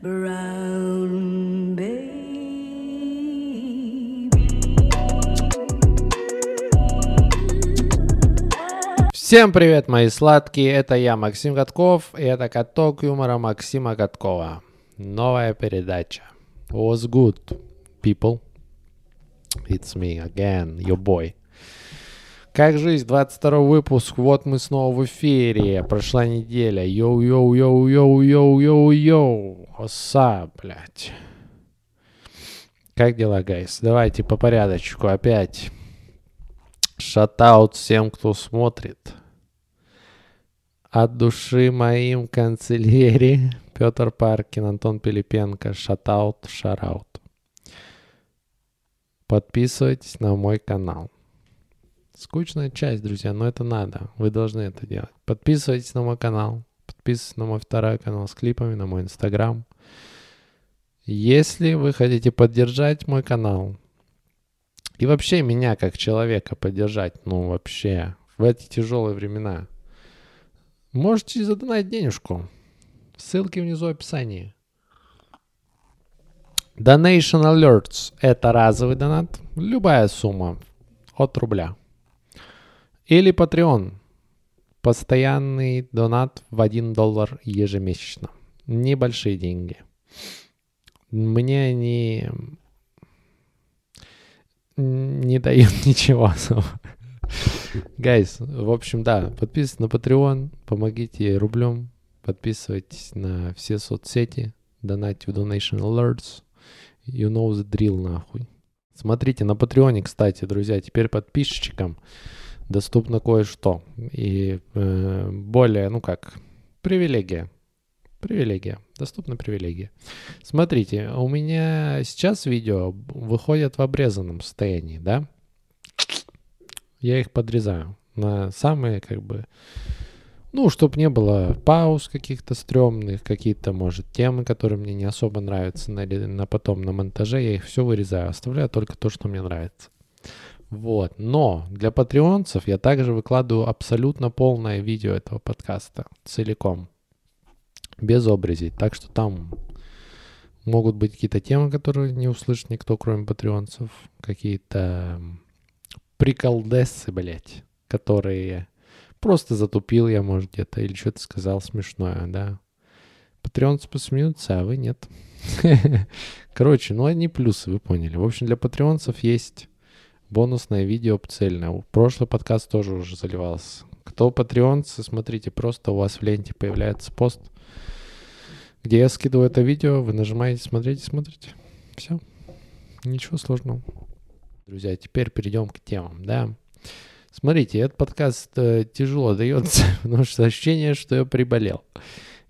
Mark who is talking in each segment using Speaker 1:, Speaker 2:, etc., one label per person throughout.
Speaker 1: Всем привет, мои сладкие, это я, Максим Катков, и это каток юмора Максима Каткова. Новая передача. What's good, people? It's me again, your boy. Как жизнь, 22 выпуск, вот мы снова в эфире. Прошла неделя. Yo-yo-yo-yo-yo-yo-yo. Оса, блядь. Как дела, гайс? Давайте по порядочку опять. Шатаут всем, кто смотрит. От души моим канцелярии. Петр Паркин, Антон Пилипенко. Шатаут, шараут. Подписывайтесь на мой канал. Скучная часть, друзья, но это надо. Вы должны это делать. Подписывайтесь на мой канал. Подписывайтесь на мой второй канал с клипами, на мой инстаграм. Если вы хотите поддержать мой канал и вообще меня как человека поддержать, ну вообще, в эти тяжелые времена, можете задонать денежку. Ссылки внизу в описании. Donation Alerts – это разовый донат. Любая сумма от рубля. Или Patreon. Постоянный донат в 1 доллар ежемесячно. Небольшие деньги. Мне они не дают ничего особо. Гайс, в общем, да, подписывайтесь на Patreon, помогите рублем, подписывайтесь на все соцсети, донайте в Donation Alerts. You know the drill, нахуй. Смотрите, на Патреоне, кстати, друзья, теперь подписчикам доступно кое-что. И э, более, ну как, привилегия. Привилегия. Доступна привилегия. Смотрите, у меня сейчас видео выходят в обрезанном состоянии, да? Я их подрезаю на самые, как бы, ну, чтобы не было пауз каких-то стрёмных, какие-то, может, темы, которые мне не особо нравятся на, на потом на монтаже, я их все вырезаю, оставляю только то, что мне нравится. Вот. Но для патреонцев я также выкладываю абсолютно полное видео этого подкаста целиком. Без обрезей. Так что там могут быть какие-то темы, которые не услышит никто, кроме патреонцев. Какие-то приколдесы, блядь, которые просто затупил я, может, где-то, или что-то сказал смешное, да. Патреонцы посмеются, а вы нет. Короче, ну одни плюсы, вы поняли. В общем, для патреонцев есть бонусное видео цельное. Прошлый подкаст тоже уже заливался. Кто патреонцы, смотрите, просто у вас в ленте появляется пост, где я скидываю это видео, вы нажимаете, смотрите, смотрите. Все. Ничего сложного. Друзья, теперь перейдем к темам, да. Смотрите, этот подкаст э, тяжело дается, потому что ощущение, что я приболел.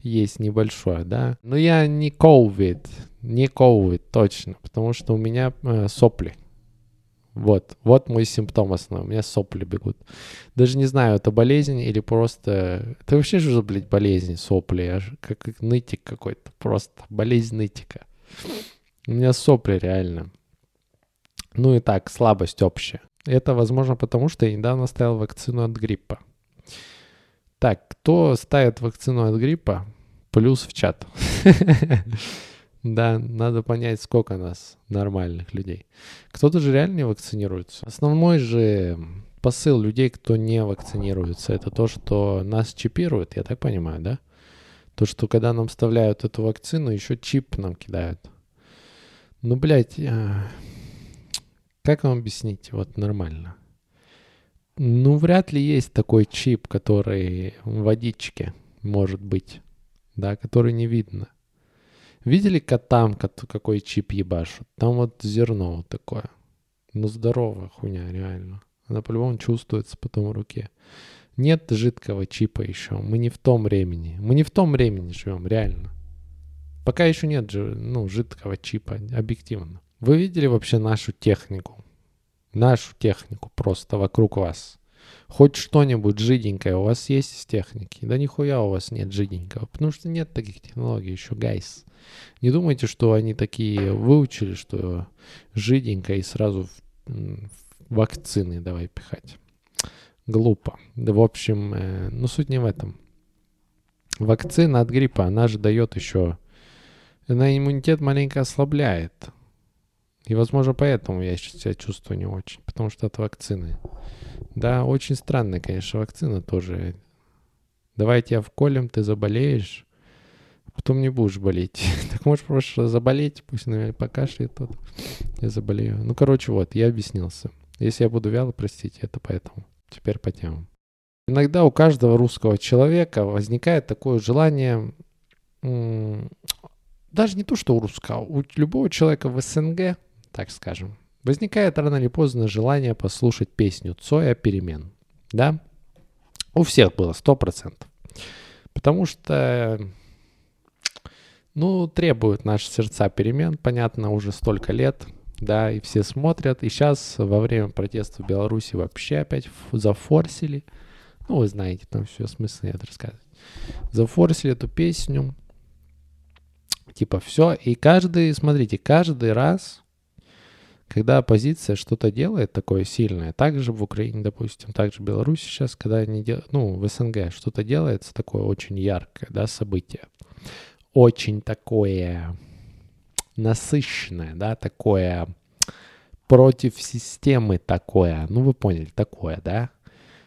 Speaker 1: Есть небольшое, да. Но я не COVID, не COVID, точно, потому что у меня э, сопли. Вот, вот мой симптом основной. У меня сопли бегут. Даже не знаю, это болезнь или просто... Это вообще же, блядь, болезнь, сопли. Аж как, как нытик какой-то. Просто болезнь нытика. У меня сопли реально. Ну и так, слабость общая. Это возможно потому, что я недавно ставил вакцину от гриппа. Так, кто ставит вакцину от гриппа? Плюс в чат. Да, надо понять, сколько нас нормальных людей. Кто-то же реально не вакцинируется. Основной же посыл людей, кто не вакцинируется, это то, что нас чипируют, я так понимаю, да? То, что когда нам вставляют эту вакцину, еще чип нам кидают. Ну, блядь, а, как вам объяснить вот нормально? Ну, вряд ли есть такой чип, который в водичке может быть, да, который не видно. Видели котам, какой чип ебашут? Там вот зерно вот такое. Ну, здоровая хуйня, реально. Она по-любому чувствуется потом в руке. Нет жидкого чипа еще. Мы не в том времени. Мы не в том времени живем, реально. Пока еще нет ну, жидкого чипа, объективно. Вы видели вообще нашу технику? Нашу технику просто вокруг вас. Хоть что-нибудь жиденькое у вас есть из техники? Да нихуя у вас нет жиденького, потому что нет таких технологий еще, гайс. Не думайте, что они такие выучили, что жиденько и сразу вакцины давай пихать. Глупо. Да, в общем, э, ну суть не в этом. Вакцина от гриппа, она же дает еще она иммунитет маленько ослабляет. И, возможно, поэтому я сейчас себя чувствую не очень, потому что от вакцины. Да, очень странная, конечно, вакцина тоже. Давай тебя вколем, ты заболеешь, потом не будешь болеть. так можешь просто заболеть, пусть, наверное, покашляет тот. Я заболею. Ну, короче, вот, я объяснился. Если я буду вяло, простите, это поэтому. Теперь по темам. Иногда у каждого русского человека возникает такое желание даже не то, что у русского, у любого человека в СНГ, так скажем, возникает рано или поздно желание послушать песню Цоя «Перемен». Да? У всех было, сто процентов. Потому что, ну, требуют наши сердца перемен, понятно, уже столько лет, да, и все смотрят. И сейчас во время протеста в Беларуси вообще опять зафорсили. Ну, вы знаете, там все смысл нет рассказывать. Зафорсили эту песню. Типа все. И каждый, смотрите, каждый раз, когда оппозиция что-то делает такое сильное, также в Украине, допустим, также в Беларуси сейчас, когда они делают, ну, в СНГ что-то делается такое очень яркое, да, событие. Очень такое насыщенное, да, такое против системы такое, ну вы поняли, такое, да,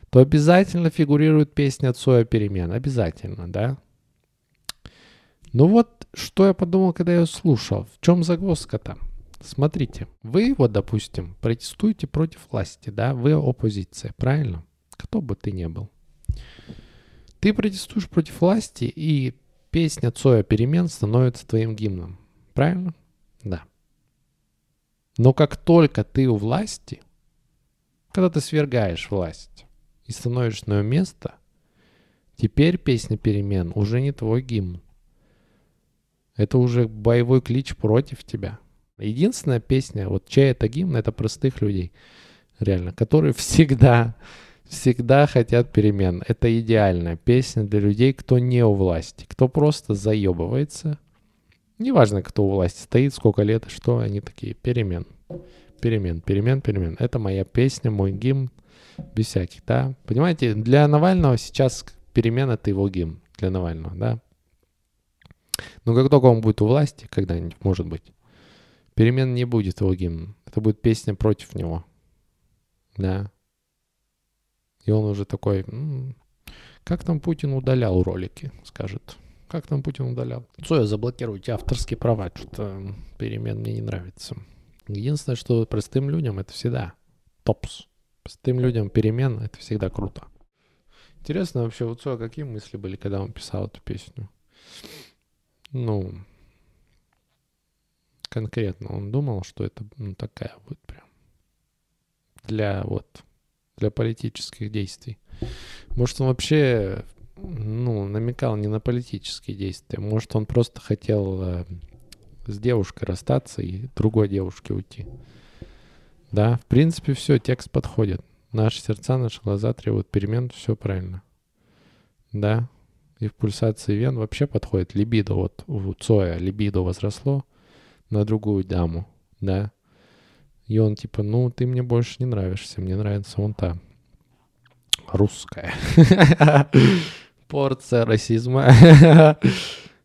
Speaker 1: то обязательно фигурирует песня Цоя перемен, обязательно, да. Ну вот, что я подумал, когда я слушал, в чем загвоздка-то? Смотрите, вы вот, допустим, протестуете против власти, да, вы оппозиция, правильно? Кто бы ты ни был. Ты протестуешь против власти, и песня Цоя перемен становится твоим гимном, правильно? Да. Но как только ты у власти, когда ты свергаешь власть и становишься на ее место, теперь песня перемен уже не твой гимн. Это уже боевой клич против тебя. Единственная песня, вот чей это гимн, это простых людей, реально, которые всегда, всегда хотят перемен. Это идеальная песня для людей, кто не у власти, кто просто заебывается, Неважно, кто у власти стоит, сколько лет что, они такие, перемен, перемен, перемен, перемен. Это моя песня, мой гимн, без всяких, да. Понимаете, для Навального сейчас перемен это его гимн, для Навального, да. Но как только он будет у власти, когда-нибудь, может быть, перемен не будет его гимн. Это будет песня против него, да. И он уже такой, м-м, как там Путин удалял ролики, скажет. Как там Путин удалял? Цоя, заблокируйте авторские права, что-то перемен мне не нравится. Единственное, что простым людям это всегда топс. Простым людям перемен это всегда круто. Интересно вообще, у Цоя какие мысли были, когда он писал эту песню? Ну, конкретно он думал, что это ну, такая будет прям для вот для политических действий. Может, он вообще ну, намекал не на политические действия. Может, он просто хотел э, с девушкой расстаться и другой девушке уйти. Да, в принципе, все, текст подходит. Наши сердца, наши глаза требуют перемен, все правильно. Да, и в пульсации вен вообще подходит либидо. Вот у Цоя либидо возросло на другую даму, да. И он типа, ну, ты мне больше не нравишься, мне нравится вон та русская. порция расизма.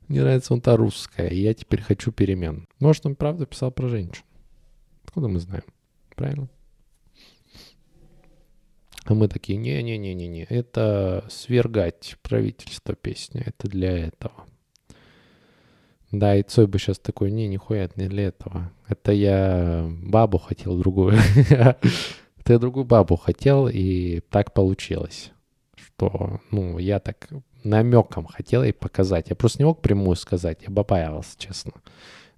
Speaker 1: Мне нравится он та русская, и я теперь хочу перемен. Может, он правда писал про женщин. Откуда мы знаем? Правильно? А мы такие, не-не-не-не-не, это свергать правительство песня, это для этого. Да, и Цой бы сейчас такой, не, нихуя, это не для этого. Это я бабу хотел другую. Я другую бабу хотел, и так получилось что, ну, я так намеком хотел ей показать. Я просто не мог прямую сказать, я побаивался, честно.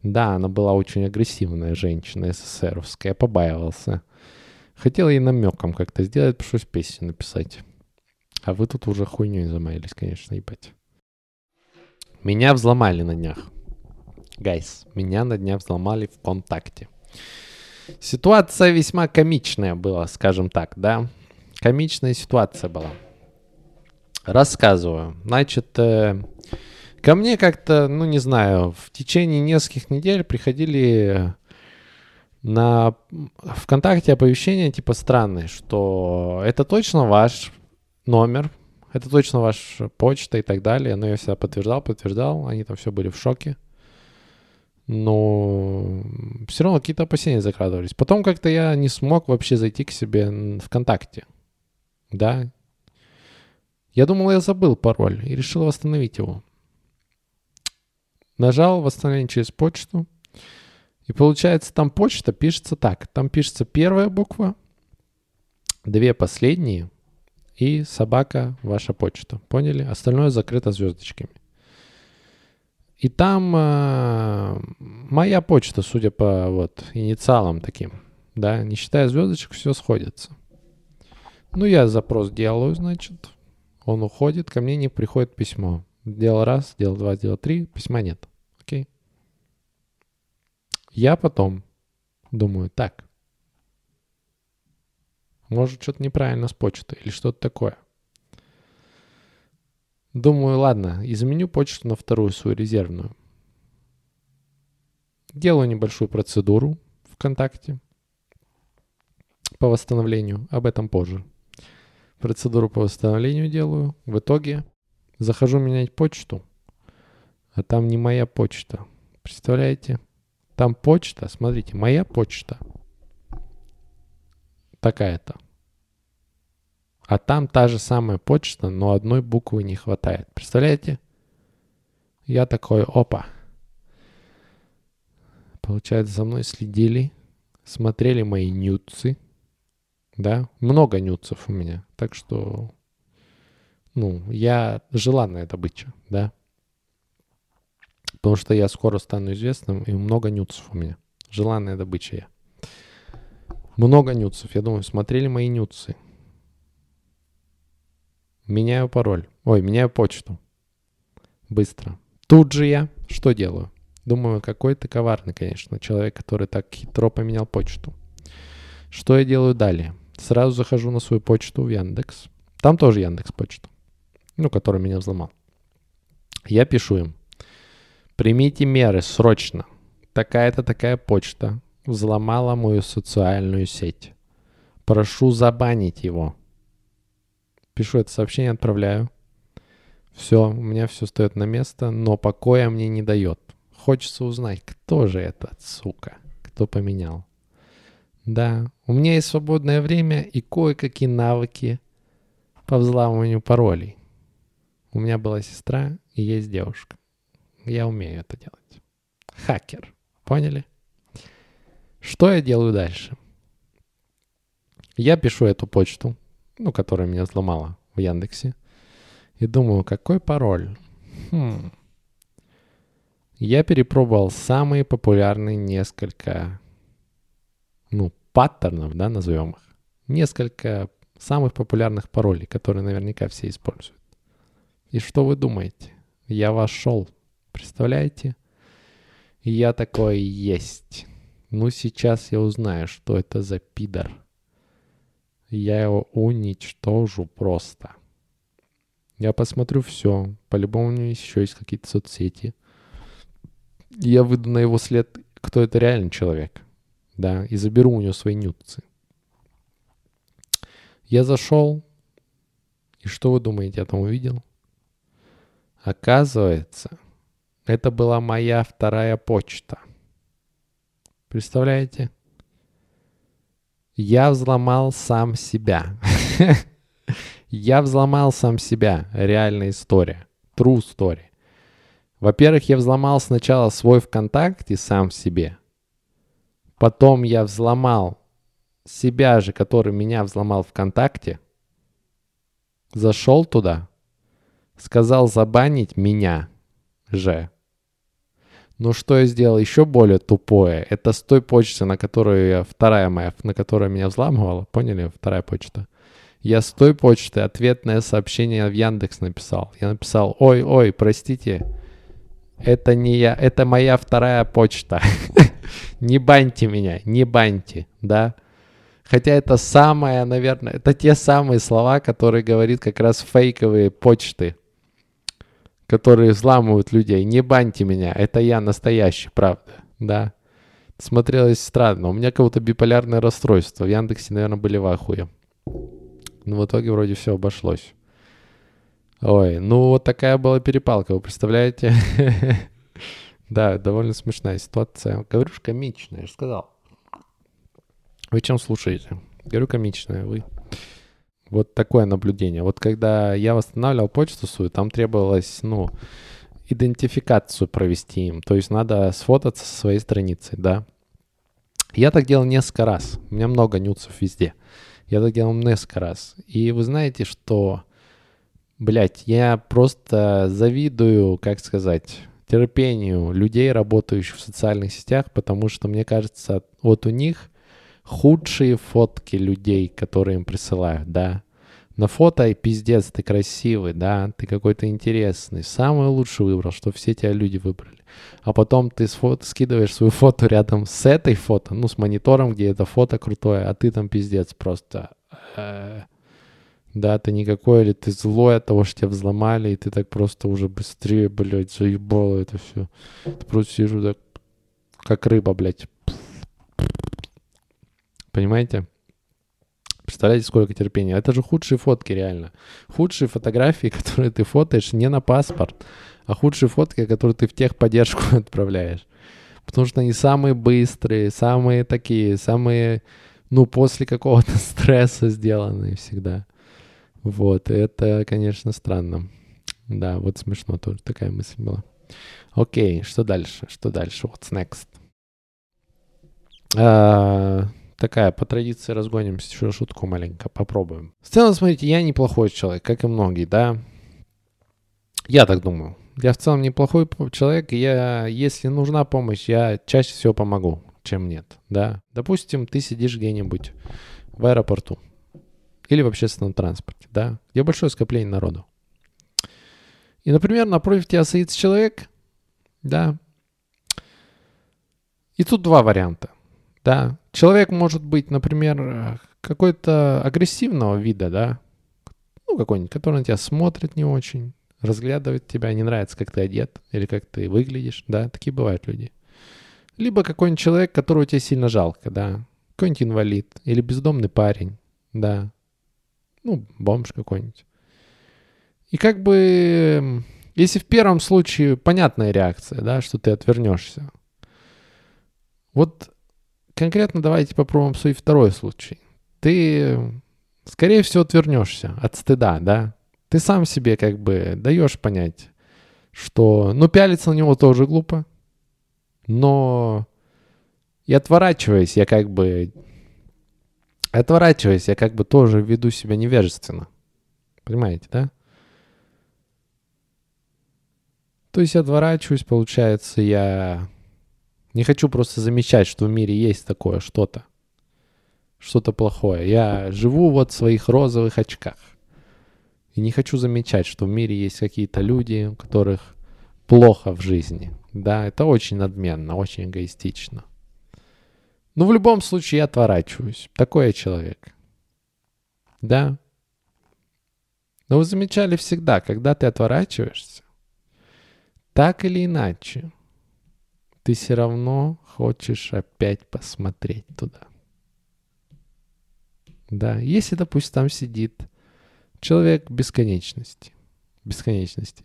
Speaker 1: Да, она была очень агрессивная женщина СССРовская, я побаивался. Хотел ей намеком как-то сделать, пришлось песню написать. А вы тут уже хуйней замаялись, конечно, ебать. Меня взломали на днях. Гайс, меня на днях взломали ВКонтакте. Ситуация весьма комичная была, скажем так, да? Комичная ситуация была. Рассказываю. Значит, э, ко мне как-то, ну не знаю, в течение нескольких недель приходили на ВКонтакте оповещения типа странные, что это точно ваш номер, это точно ваша почта и так далее. Но я всегда подтверждал, подтверждал, они там все были в шоке. Но все равно какие-то опасения закрадывались. Потом как-то я не смог вообще зайти к себе ВКонтакте. Да. Я думал, я забыл пароль и решил восстановить его. Нажал восстановление через почту. И получается, там почта пишется так. Там пишется первая буква, две последние и собака ваша почта. Поняли? Остальное закрыто звездочками. И там э, моя почта, судя по вот инициалам таким, да, не считая звездочек, все сходится. Ну, я запрос делаю, значит, он уходит, ко мне не приходит письмо. Делал раз, делал два, делал три, письма нет. Окей. Я потом думаю, так, может, что-то неправильно с почтой или что-то такое. Думаю, ладно, изменю почту на вторую свою резервную. Делаю небольшую процедуру ВКонтакте по восстановлению. Об этом позже. Процедуру по восстановлению делаю. В итоге захожу менять почту, а там не моя почта. Представляете? Там почта, смотрите, моя почта. Такая-то. А там та же самая почта, но одной буквы не хватает. Представляете? Я такой, опа. Получается, за мной следили, смотрели мои нюцы. Да, много нюцев у меня. Так что, ну, я желанная добыча, да. Потому что я скоро стану известным, и много нюцев у меня. Желанная добыча я. Много нюцев. Я думаю, смотрели мои нюцы. Меняю пароль. Ой, меняю почту. Быстро. Тут же я что делаю? Думаю, какой ты коварный, конечно, человек, который так хитро поменял почту. Что я делаю далее? Сразу захожу на свою почту в Яндекс. Там тоже Яндекс почта. Ну, который меня взломал. Я пишу им. Примите меры срочно. Такая-то такая почта взломала мою социальную сеть. Прошу забанить его пишу это сообщение, отправляю. Все, у меня все стоит на место, но покоя мне не дает. Хочется узнать, кто же этот, сука, кто поменял. Да, у меня есть свободное время и кое-какие навыки по взламыванию паролей. У меня была сестра и есть девушка. Я умею это делать. Хакер. Поняли? Что я делаю дальше? Я пишу эту почту ну, которая меня взломала в Яндексе. И думаю, какой пароль? Хм. Я перепробовал самые популярные несколько, ну, паттернов, да, назовем их. Несколько самых популярных паролей, которые наверняка все используют. И что вы думаете? Я вошел. Представляете? И я такой, есть. Ну, сейчас я узнаю, что это за пидор я его уничтожу просто. Я посмотрю все. По-любому у него еще есть какие-то соцсети. Я выйду на его след, кто это реальный человек. Да, и заберу у него свои нюцы. Я зашел, и что вы думаете, я там увидел? Оказывается, это была моя вторая почта. Представляете? Я взломал сам себя. Я взломал сам себя. Реальная история. True story. Во-первых, я взломал сначала свой ВКонтакте сам себе. Потом я взломал себя же, который меня взломал ВКонтакте. Зашел туда. Сказал забанить меня же. Но что я сделал еще более тупое, это с той почты, на которую я, вторая моя, на которую меня взламывала, поняли, вторая почта. Я с той почты ответное сообщение в Яндекс написал. Я написал, ой, ой, простите, это не я, это моя вторая почта. Не баньте меня, не баньте, да. Хотя это самое, наверное, это те самые слова, которые говорит как раз фейковые почты которые взламывают людей. Не баньте меня, это я настоящий, правда, да. Смотрелось странно. У меня какое-то биполярное расстройство. В Яндексе, наверное, были в ахуе. Но в итоге вроде все обошлось. Ой, ну вот такая была перепалка, вы представляете? Да, довольно смешная ситуация. Говорю, что комичная, я же сказал. Вы чем слушаете? Говорю, комичная, вы. Вот такое наблюдение. Вот когда я восстанавливал почту свою, там требовалось, ну, идентификацию провести им. То есть надо сфотаться со своей страницей, да. Я так делал несколько раз. У меня много нюцев везде. Я так делал несколько раз. И вы знаете, что, блядь, я просто завидую, как сказать, терпению людей, работающих в социальных сетях, потому что, мне кажется, вот у них худшие фотки людей, которые им присылают, да. На фото и пиздец, ты красивый, да, ты какой-то интересный. Самый лучший выбрал, что все тебя люди выбрали. А потом ты фото, скидываешь свою фото рядом с этой фото, ну, с монитором, где это фото крутое, а ты там пиздец просто. Э, да, ты никакой, или ты злой от того, что тебя взломали, и ты так просто уже быстрее, блядь, заебало это все. Ты просто сижу так, как рыба, блядь. Понимаете? Представляете, сколько терпения. Это же худшие фотки, реально. Худшие фотографии, которые ты фотоешь не на паспорт, а худшие фотки, которые ты в техподдержку отправляешь. Потому что они самые быстрые, самые такие, самые, ну, после какого-то стресса сделанные всегда. Вот, это, конечно, странно. Да, вот смешно тоже такая мысль была. Окей, что дальше? Что дальше? What's next? А, такая, по традиции разгоним еще шутку маленько, попробуем. В целом, смотрите, я неплохой человек, как и многие, да? Я так думаю. Я в целом неплохой человек, я, если нужна помощь, я чаще всего помогу, чем нет, да? Допустим, ты сидишь где-нибудь в аэропорту или в общественном транспорте, да, где большое скопление народу. И, например, напротив тебя садится человек, да, и тут два варианта. Да, человек может быть, например, какой-то агрессивного вида, да, ну, какой-нибудь, который на тебя смотрит не очень, разглядывает тебя, не нравится, как ты одет или как ты выглядишь, да, такие бывают люди. Либо какой-нибудь человек, которого тебе сильно жалко, да, какой-нибудь инвалид или бездомный парень, да, ну, бомж какой-нибудь. И как бы, если в первом случае понятная реакция, да, что ты отвернешься, вот конкретно давайте попробуем свой второй случай. Ты, скорее всего, отвернешься от стыда, да? Ты сам себе как бы даешь понять, что, ну, пялиться на него тоже глупо, но и отворачиваясь, я как бы, отворачиваясь, я как бы тоже веду себя невежественно. Понимаете, да? То есть отворачиваюсь, получается, я не хочу просто замечать, что в мире есть такое что-то. Что-то плохое. Я живу вот в своих розовых очках. И не хочу замечать, что в мире есть какие-то люди, у которых плохо в жизни. Да, это очень надменно, очень эгоистично. Но в любом случае я отворачиваюсь. Такой я человек. Да. Но вы замечали всегда, когда ты отворачиваешься, так или иначе, ты все равно хочешь опять посмотреть туда. Да, если, допустим, там сидит человек бесконечности, бесконечности,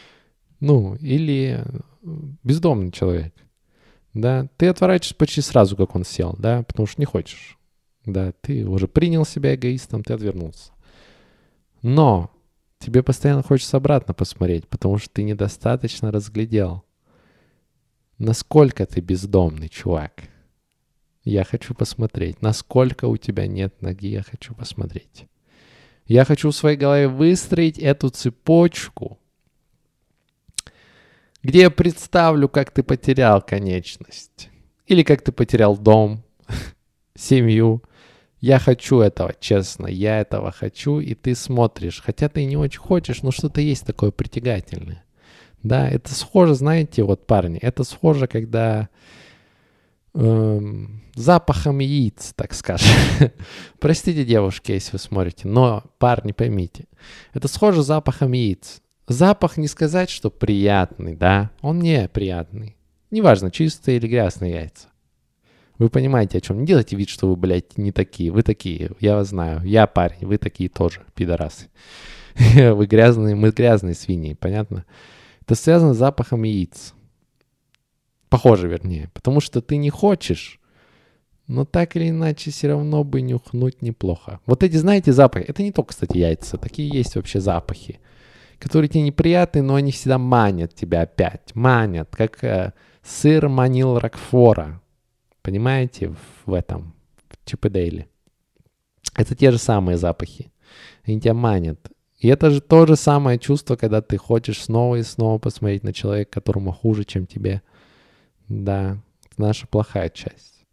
Speaker 1: ну, или бездомный человек, да, ты отворачиваешься почти сразу, как он сел, да, потому что не хочешь, да, ты уже принял себя эгоистом, ты отвернулся. Но тебе постоянно хочется обратно посмотреть, потому что ты недостаточно разглядел Насколько ты бездомный, чувак? Я хочу посмотреть. Насколько у тебя нет ноги, я хочу посмотреть. Я хочу в своей голове выстроить эту цепочку, где я представлю, как ты потерял конечность. Или как ты потерял дом, семью. Я хочу этого, честно, я этого хочу, и ты смотришь. Хотя ты не очень хочешь, но что-то есть такое притягательное. Да, это схоже, знаете, вот парни, это схоже, когда эм, запахом яиц, так скажем. Простите, девушки, если вы смотрите, но парни, поймите, это схоже запахом яиц. Запах не сказать, что приятный, да, он не приятный. Неважно, чистые или грязные яйца. Вы понимаете, о чем. Не делайте вид, что вы, блядь, не такие. Вы такие, я вас знаю. Я парень, вы такие тоже, пидорасы. вы грязные, мы грязные свиньи, понятно? Это связано с запахом яиц. Похоже, вернее. Потому что ты не хочешь, но так или иначе все равно бы нюхнуть неплохо. Вот эти, знаете, запахи, это не только, кстати, яйца, такие есть вообще запахи, которые тебе неприятны, но они всегда манят тебя опять, манят, как э, сыр манил Рокфора, понимаете, в, в этом, в Чип. Это те же самые запахи, они тебя манят. И это же то же самое чувство, когда ты хочешь снова и снова посмотреть на человека, которому хуже, чем тебе. Да, это наша плохая часть.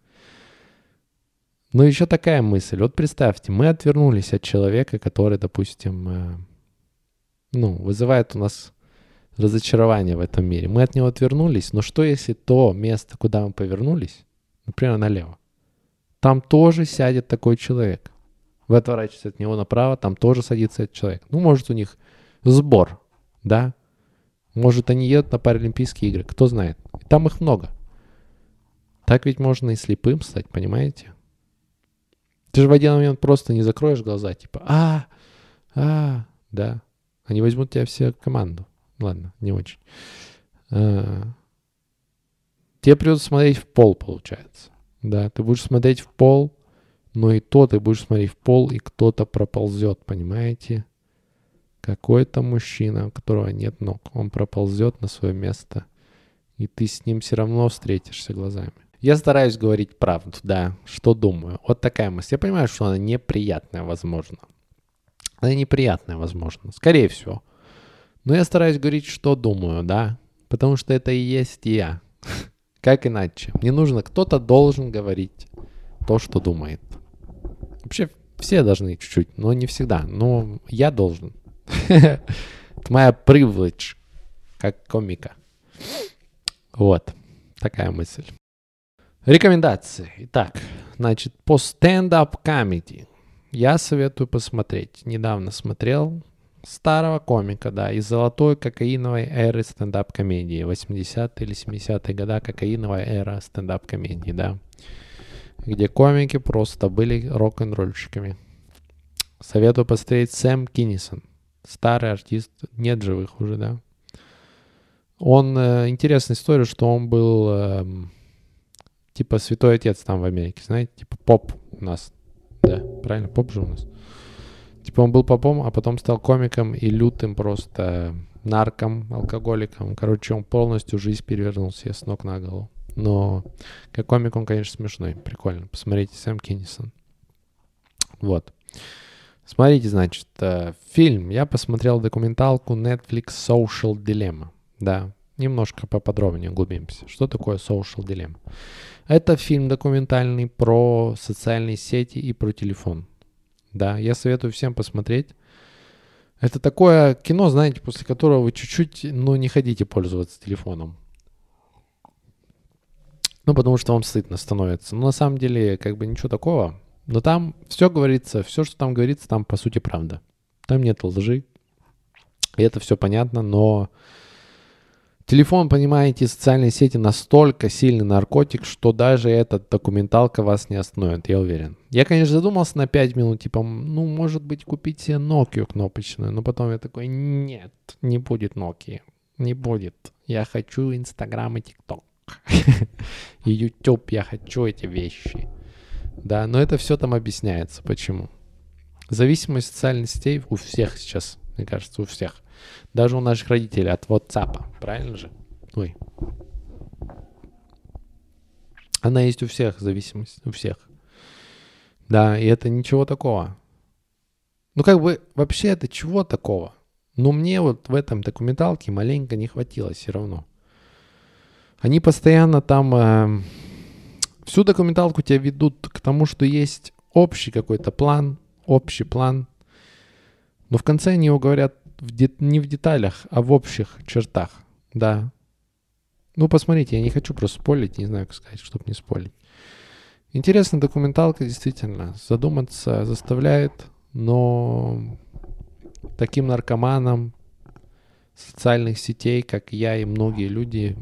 Speaker 1: Но еще такая мысль. Вот представьте, мы отвернулись от человека, который, допустим, э, ну, вызывает у нас разочарование в этом мире. Мы от него отвернулись, но что если то место, куда мы повернулись, например, налево, там тоже сядет такой человек. Вы отворачиваетесь от него направо, там тоже садится этот человек. Ну, может, у них сбор, да? Может, они едут на Паралимпийские игры, кто знает. Там их много. Так ведь можно и слепым стать, понимаете? Ты же в один момент просто не закроешь глаза, типа, а, а, да. Они возьмут тебя все команду. Ладно, не очень. А, тебе придется смотреть в пол, получается. Да, ты будешь смотреть в пол, но и то ты будешь смотреть в пол, и кто-то проползет, понимаете? Какой-то мужчина, у которого нет ног, он проползет на свое место, и ты с ним все равно встретишься глазами. Я стараюсь говорить правду, да, что думаю. Вот такая мысль. Я понимаю, что она неприятная, возможно. Она неприятная, возможно. Скорее всего. Но я стараюсь говорить, что думаю, да. Потому что это и есть я. Как иначе? Мне нужно, кто-то должен говорить то, что думает. Вообще все должны чуть-чуть, но не всегда. Но я должен. Это моя privilege, как комика. Вот, такая мысль. Рекомендации. Итак, значит, по стендап comedy я советую посмотреть. Недавно смотрел старого комика, да, из золотой кокаиновой эры стендап-комедии. 80-е или 70-е года кокаиновая эра стендап-комедии, да где комики просто были рок-н-ролльщиками. Советую посмотреть Сэм Киннисон. Старый артист, нет живых уже, да. Он, э, интересная история, что он был э, типа святой отец там в Америке, знаете, типа поп у нас. Да, правильно, поп же у нас. Типа он был попом, а потом стал комиком и лютым просто нарком, алкоголиком. Короче, он полностью жизнь перевернул себе с ног на голову. Но как комик он, конечно, смешной. Прикольно. Посмотрите, Сэм Киннисон. Вот. Смотрите, значит, э, фильм. Я посмотрел документалку Netflix Social Dilemma. Да, немножко поподробнее углубимся. Что такое Social Dilemma? Это фильм документальный про социальные сети и про телефон. Да, я советую всем посмотреть. Это такое кино, знаете, после которого вы чуть-чуть, ну, не хотите пользоваться телефоном. Ну, потому что вам стыдно становится. Но на самом деле, как бы ничего такого. Но там все говорится, все, что там говорится, там по сути правда. Там нет лжи. И это все понятно, но телефон, понимаете, социальные сети настолько сильный наркотик, что даже эта документалка вас не остановит, я уверен. Я, конечно, задумался на 5 минут, типа, ну, может быть, купить себе Nokia кнопочную, но потом я такой, нет, не будет Nokia, не будет. Я хочу Инстаграм и ТикТок. и YouTube, я хочу эти вещи. Да, но это все там объясняется. Почему? Зависимость социальных сетей у всех сейчас, мне кажется, у всех. Даже у наших родителей от WhatsApp, правильно же? Ой. Она есть у всех, зависимость, у всех. Да, и это ничего такого. Ну, как бы, вообще это чего такого? Но мне вот в этом документалке маленько не хватило все равно. Они постоянно там э, всю документалку тебя ведут к тому, что есть общий какой-то план, общий план. Но в конце они его говорят в де- не в деталях, а в общих чертах. Да. Ну, посмотрите, я не хочу просто спорить, не знаю, как сказать, чтобы не спорить. Интересная документалка, действительно, задуматься заставляет, но таким наркоманам социальных сетей, как я и многие люди,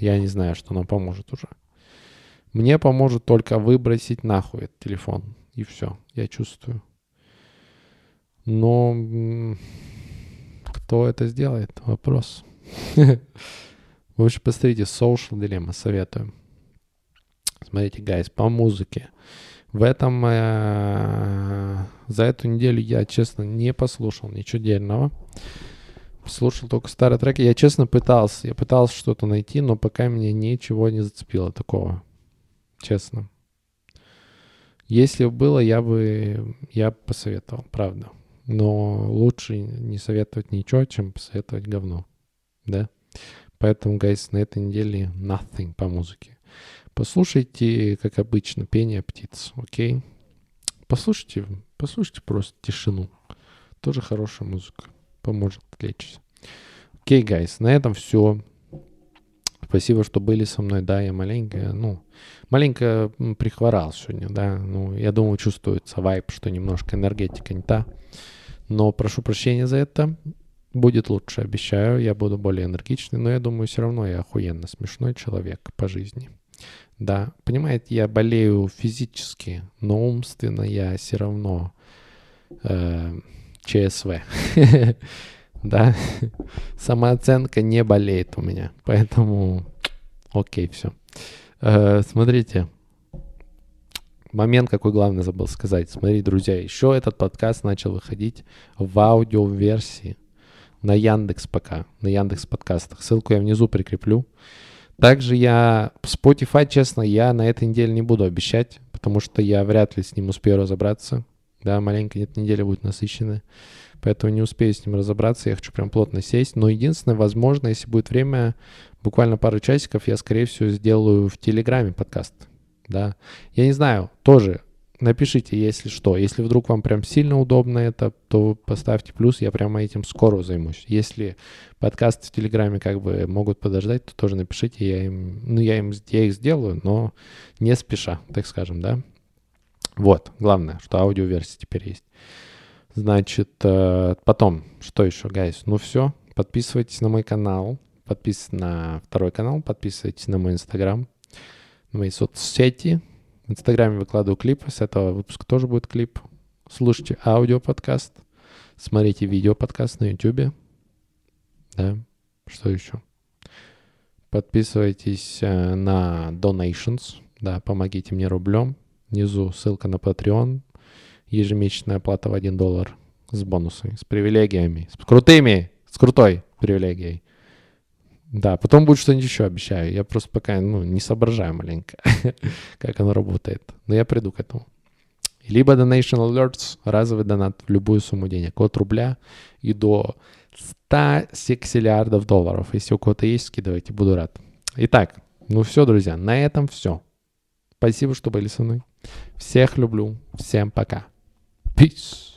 Speaker 1: я не знаю, что нам поможет уже. Мне поможет только выбросить нахуй этот телефон. И все, я чувствую. Но кто это сделает? Вопрос. В общем, посмотрите, Social Dilemma, советую. Смотрите, гайс, по музыке. В этом, э, за эту неделю я, честно, не послушал ничего дельного. Слушал только старые треки. Я, честно, пытался. Я пытался что-то найти, но пока меня ничего не зацепило такого. Честно. Если бы было, я бы, я посоветовал, правда. Но лучше не советовать ничего, чем посоветовать говно. Да? Поэтому, guys, на этой неделе nothing по музыке. Послушайте, как обычно, пение птиц, окей? Послушайте, послушайте просто тишину. Тоже хорошая музыка. Поможет отвлечься. Okay, guys, на этом все. Спасибо, что были со мной. Да, я маленько, ну, маленько прихворал сегодня, да. Ну, я думаю, чувствуется vibe, что немножко энергетика не та. Но прошу прощения за это. Будет лучше, обещаю. Я буду более энергичный, но я думаю, все равно я охуенно смешной человек по жизни. Да, понимаете, я болею физически, но умственно я все равно э, ЧСВ. да, самооценка не болеет у меня, поэтому окей, все. Э, смотрите, момент какой главный забыл сказать. Смотрите, друзья, еще этот подкаст начал выходить в аудиоверсии на Яндекс пока, на Яндекс подкастах. Ссылку я внизу прикреплю. Также я Spotify, честно, я на этой неделе не буду обещать, потому что я вряд ли с ним успею разобраться. Да, маленько нет, неделя будет насыщенная. Поэтому не успею с ним разобраться, я хочу прям плотно сесть. Но единственное, возможно, если будет время, буквально пару часиков, я, скорее всего, сделаю в Телеграме подкаст. Да. Я не знаю, тоже напишите, если что. Если вдруг вам прям сильно удобно это, то поставьте плюс, я прямо этим скоро займусь. Если подкасты в Телеграме как бы могут подождать, то тоже напишите, я им, ну, я, им, я их сделаю, но не спеша, так скажем, да. Вот, главное, что аудиоверсия теперь есть. Значит, э, потом, что еще, гайс? Ну все, подписывайтесь на мой канал, подписывайтесь на второй канал, подписывайтесь на мой инстаграм, на мои соцсети, в Инстаграме выкладываю клипы, с этого выпуска тоже будет клип. Слушайте аудиоподкаст, смотрите видеоподкаст на YouTube. Да, что еще? Подписывайтесь э, на Donations, да, помогите мне рублем. Внизу ссылка на Patreon, ежемесячная плата в 1 доллар с бонусами, с привилегиями, с крутыми, с крутой привилегией. Да, потом будет что-нибудь еще, обещаю. Я просто пока ну, не соображаю маленько, как оно работает. Но я приду к этому. Либо Donation Alerts, разовый донат в любую сумму денег. От рубля и до 100 сексиллиардов долларов. Если у кого-то есть, скидывайте, буду рад. Итак, ну все, друзья, на этом все. Спасибо, что были со мной. Всех люблю. Всем пока. Peace.